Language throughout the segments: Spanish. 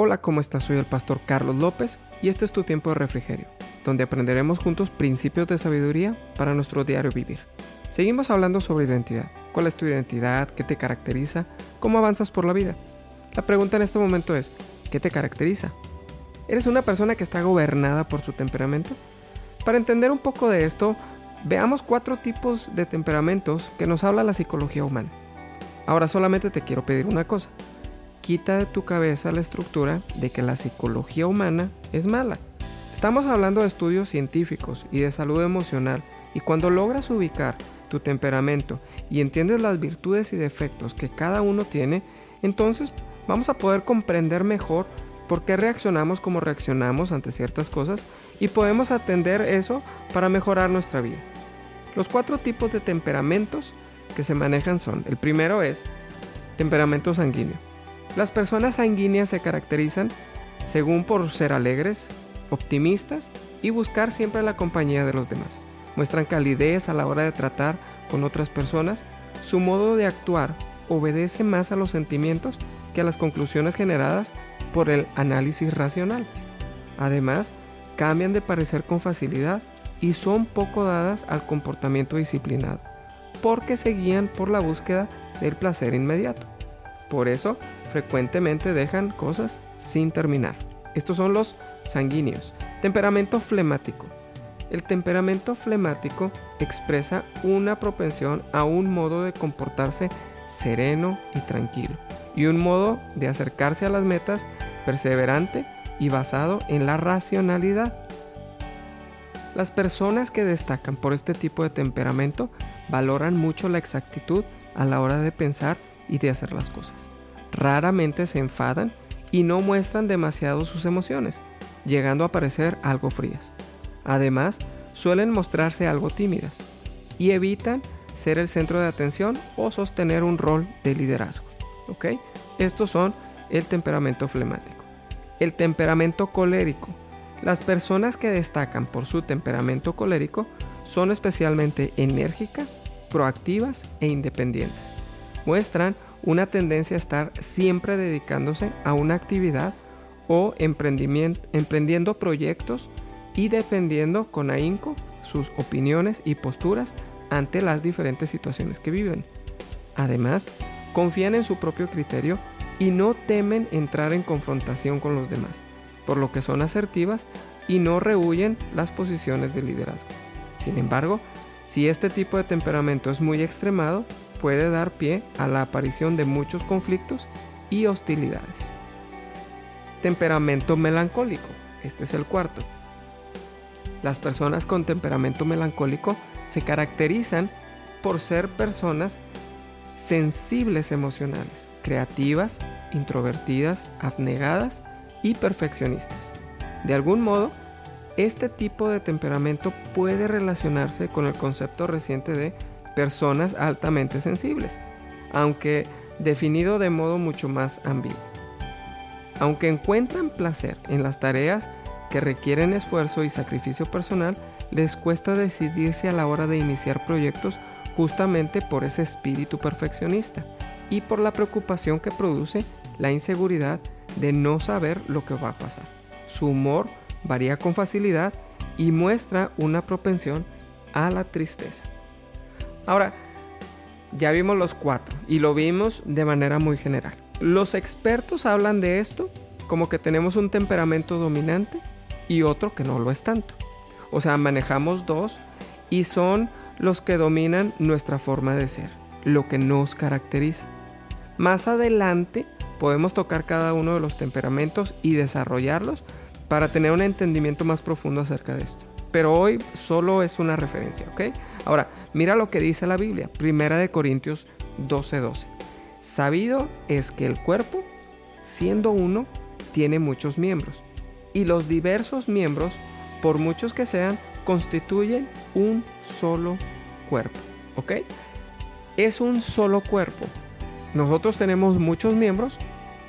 Hola, ¿cómo estás? Soy el pastor Carlos López y este es tu tiempo de refrigerio, donde aprenderemos juntos principios de sabiduría para nuestro diario vivir. Seguimos hablando sobre identidad. ¿Cuál es tu identidad? ¿Qué te caracteriza? ¿Cómo avanzas por la vida? La pregunta en este momento es, ¿qué te caracteriza? ¿Eres una persona que está gobernada por su temperamento? Para entender un poco de esto, veamos cuatro tipos de temperamentos que nos habla la psicología humana. Ahora solamente te quiero pedir una cosa quita de tu cabeza la estructura de que la psicología humana es mala. Estamos hablando de estudios científicos y de salud emocional y cuando logras ubicar tu temperamento y entiendes las virtudes y defectos que cada uno tiene, entonces vamos a poder comprender mejor por qué reaccionamos como reaccionamos ante ciertas cosas y podemos atender eso para mejorar nuestra vida. Los cuatro tipos de temperamentos que se manejan son, el primero es temperamento sanguíneo. Las personas sanguíneas se caracterizan según por ser alegres, optimistas y buscar siempre la compañía de los demás. Muestran calidez a la hora de tratar con otras personas. Su modo de actuar obedece más a los sentimientos que a las conclusiones generadas por el análisis racional. Además, cambian de parecer con facilidad y son poco dadas al comportamiento disciplinado, porque se guían por la búsqueda del placer inmediato. Por eso, frecuentemente dejan cosas sin terminar. Estos son los sanguíneos. Temperamento flemático. El temperamento flemático expresa una propensión a un modo de comportarse sereno y tranquilo y un modo de acercarse a las metas perseverante y basado en la racionalidad. Las personas que destacan por este tipo de temperamento valoran mucho la exactitud a la hora de pensar y de hacer las cosas raramente se enfadan y no muestran demasiado sus emociones, llegando a parecer algo frías. Además, suelen mostrarse algo tímidas y evitan ser el centro de atención o sostener un rol de liderazgo. ¿Ok? Estos son el temperamento flemático. El temperamento colérico. Las personas que destacan por su temperamento colérico son especialmente enérgicas, proactivas e independientes. Muestran una tendencia a estar siempre dedicándose a una actividad o emprendiendo proyectos y defendiendo con ahínco sus opiniones y posturas ante las diferentes situaciones que viven. Además, confían en su propio criterio y no temen entrar en confrontación con los demás, por lo que son asertivas y no rehuyen las posiciones de liderazgo. Sin embargo, si este tipo de temperamento es muy extremado, puede dar pie a la aparición de muchos conflictos y hostilidades. Temperamento melancólico. Este es el cuarto. Las personas con temperamento melancólico se caracterizan por ser personas sensibles emocionales, creativas, introvertidas, abnegadas y perfeccionistas. De algún modo, este tipo de temperamento puede relacionarse con el concepto reciente de personas altamente sensibles, aunque definido de modo mucho más ambiguo. Aunque encuentran placer en las tareas que requieren esfuerzo y sacrificio personal, les cuesta decidirse a la hora de iniciar proyectos justamente por ese espíritu perfeccionista y por la preocupación que produce la inseguridad de no saber lo que va a pasar. Su humor varía con facilidad y muestra una propensión a la tristeza. Ahora, ya vimos los cuatro y lo vimos de manera muy general. Los expertos hablan de esto como que tenemos un temperamento dominante y otro que no lo es tanto. O sea, manejamos dos y son los que dominan nuestra forma de ser, lo que nos caracteriza. Más adelante podemos tocar cada uno de los temperamentos y desarrollarlos para tener un entendimiento más profundo acerca de esto. Pero hoy solo es una referencia, ¿ok? Ahora, mira lo que dice la Biblia, Primera de Corintios 12:12. Sabido es que el cuerpo, siendo uno, tiene muchos miembros, y los diversos miembros, por muchos que sean, constituyen un solo cuerpo, ¿ok? Es un solo cuerpo. Nosotros tenemos muchos miembros,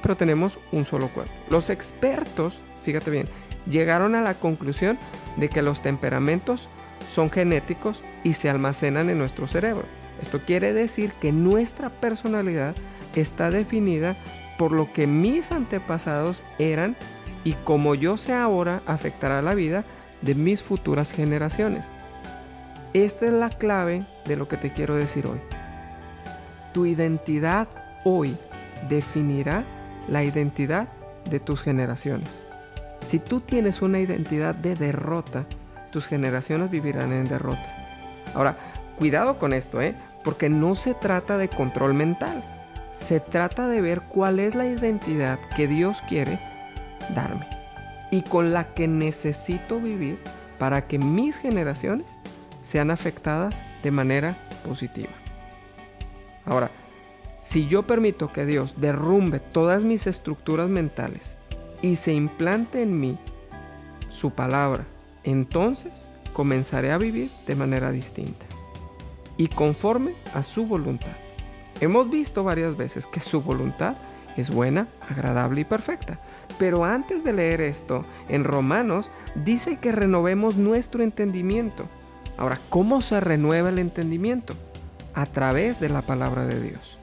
pero tenemos un solo cuerpo. Los expertos, fíjate bien, llegaron a la conclusión de que los temperamentos son genéticos y se almacenan en nuestro cerebro. Esto quiere decir que nuestra personalidad está definida por lo que mis antepasados eran y como yo sé ahora afectará la vida de mis futuras generaciones. Esta es la clave de lo que te quiero decir hoy. Tu identidad hoy definirá la identidad de tus generaciones. Si tú tienes una identidad de derrota, tus generaciones vivirán en derrota. Ahora, cuidado con esto, ¿eh? Porque no se trata de control mental. Se trata de ver cuál es la identidad que Dios quiere darme y con la que necesito vivir para que mis generaciones sean afectadas de manera positiva. Ahora, si yo permito que Dios derrumbe todas mis estructuras mentales y se implante en mí su palabra, entonces comenzaré a vivir de manera distinta y conforme a su voluntad. Hemos visto varias veces que su voluntad es buena, agradable y perfecta. Pero antes de leer esto, en Romanos dice que renovemos nuestro entendimiento. Ahora, ¿cómo se renueva el entendimiento? A través de la palabra de Dios.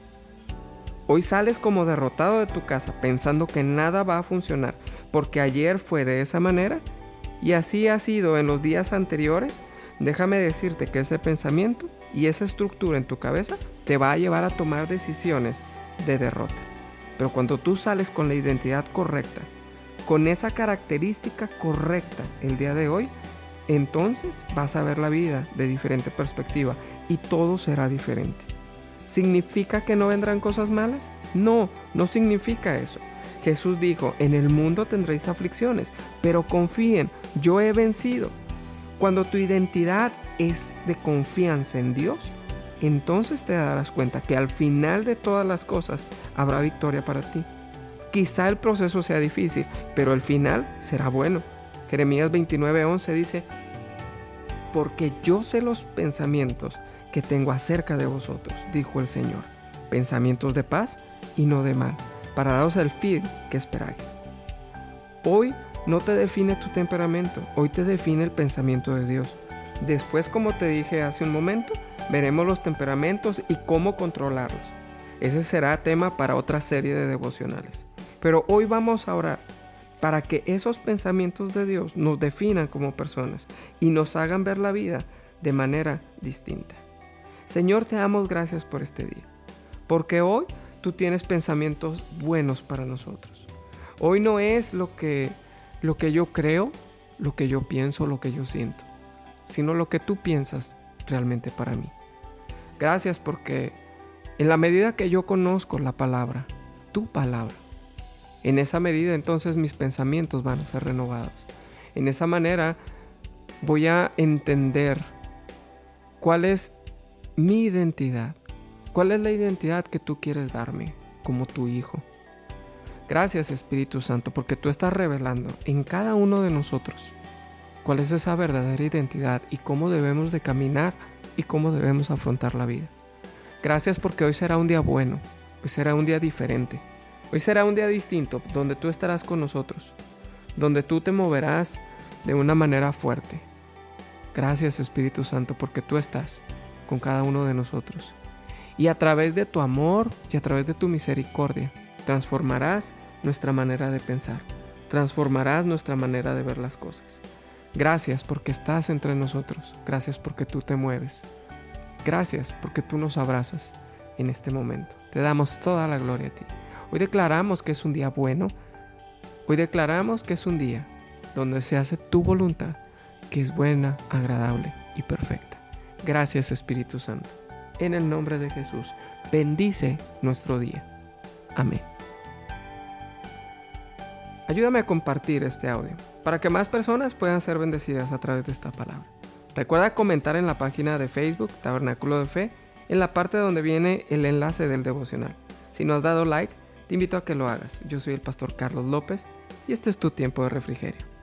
Hoy sales como derrotado de tu casa pensando que nada va a funcionar porque ayer fue de esa manera y así ha sido en los días anteriores. Déjame decirte que ese pensamiento y esa estructura en tu cabeza te va a llevar a tomar decisiones de derrota. Pero cuando tú sales con la identidad correcta, con esa característica correcta el día de hoy, entonces vas a ver la vida de diferente perspectiva y todo será diferente. ¿Significa que no vendrán cosas malas? No, no significa eso. Jesús dijo, en el mundo tendréis aflicciones, pero confíen, yo he vencido. Cuando tu identidad es de confianza en Dios, entonces te darás cuenta que al final de todas las cosas habrá victoria para ti. Quizá el proceso sea difícil, pero el final será bueno. Jeremías 29:11 dice, porque yo sé los pensamientos que tengo acerca de vosotros, dijo el Señor, pensamientos de paz y no de mal, para daros el fin que esperáis. Hoy no te define tu temperamento, hoy te define el pensamiento de Dios. Después, como te dije hace un momento, veremos los temperamentos y cómo controlarlos. Ese será tema para otra serie de devocionales. Pero hoy vamos a orar para que esos pensamientos de Dios nos definan como personas y nos hagan ver la vida de manera distinta. Señor, te damos gracias por este día, porque hoy tú tienes pensamientos buenos para nosotros. Hoy no es lo que lo que yo creo, lo que yo pienso, lo que yo siento, sino lo que tú piensas realmente para mí. Gracias porque en la medida que yo conozco la palabra, tu palabra, en esa medida entonces mis pensamientos van a ser renovados. En esa manera voy a entender cuál es mi identidad, cuál es la identidad que tú quieres darme como tu hijo. Gracias Espíritu Santo porque tú estás revelando en cada uno de nosotros cuál es esa verdadera identidad y cómo debemos de caminar y cómo debemos afrontar la vida. Gracias porque hoy será un día bueno, hoy será un día diferente, hoy será un día distinto donde tú estarás con nosotros, donde tú te moverás de una manera fuerte. Gracias Espíritu Santo porque tú estás con cada uno de nosotros. Y a través de tu amor y a través de tu misericordia, transformarás nuestra manera de pensar, transformarás nuestra manera de ver las cosas. Gracias porque estás entre nosotros. Gracias porque tú te mueves. Gracias porque tú nos abrazas en este momento. Te damos toda la gloria a ti. Hoy declaramos que es un día bueno. Hoy declaramos que es un día donde se hace tu voluntad, que es buena, agradable y perfecta. Gracias Espíritu Santo. En el nombre de Jesús, bendice nuestro día. Amén. Ayúdame a compartir este audio para que más personas puedan ser bendecidas a través de esta palabra. Recuerda comentar en la página de Facebook Tabernáculo de Fe en la parte donde viene el enlace del devocional. Si no has dado like, te invito a que lo hagas. Yo soy el pastor Carlos López y este es tu tiempo de refrigerio.